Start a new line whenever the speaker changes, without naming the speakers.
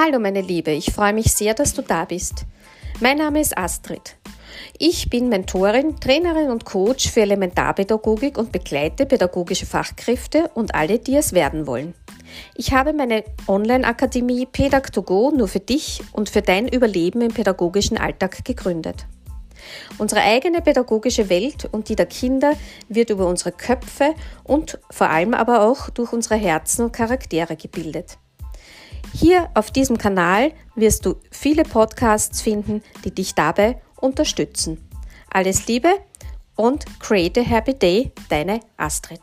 Hallo meine Liebe, ich freue mich sehr, dass du da bist. Mein Name ist Astrid. Ich bin Mentorin, Trainerin und Coach für Elementarpädagogik und begleite pädagogische Fachkräfte und alle, die es werden wollen. Ich habe meine Online-Akademie Pedag2Go nur für dich und für dein Überleben im pädagogischen Alltag gegründet. Unsere eigene pädagogische Welt und die der Kinder wird über unsere Köpfe und vor allem aber auch durch unsere Herzen und Charaktere gebildet. Hier auf diesem Kanal wirst du viele Podcasts finden, die dich dabei unterstützen. Alles Liebe und create a happy day, deine Astrid.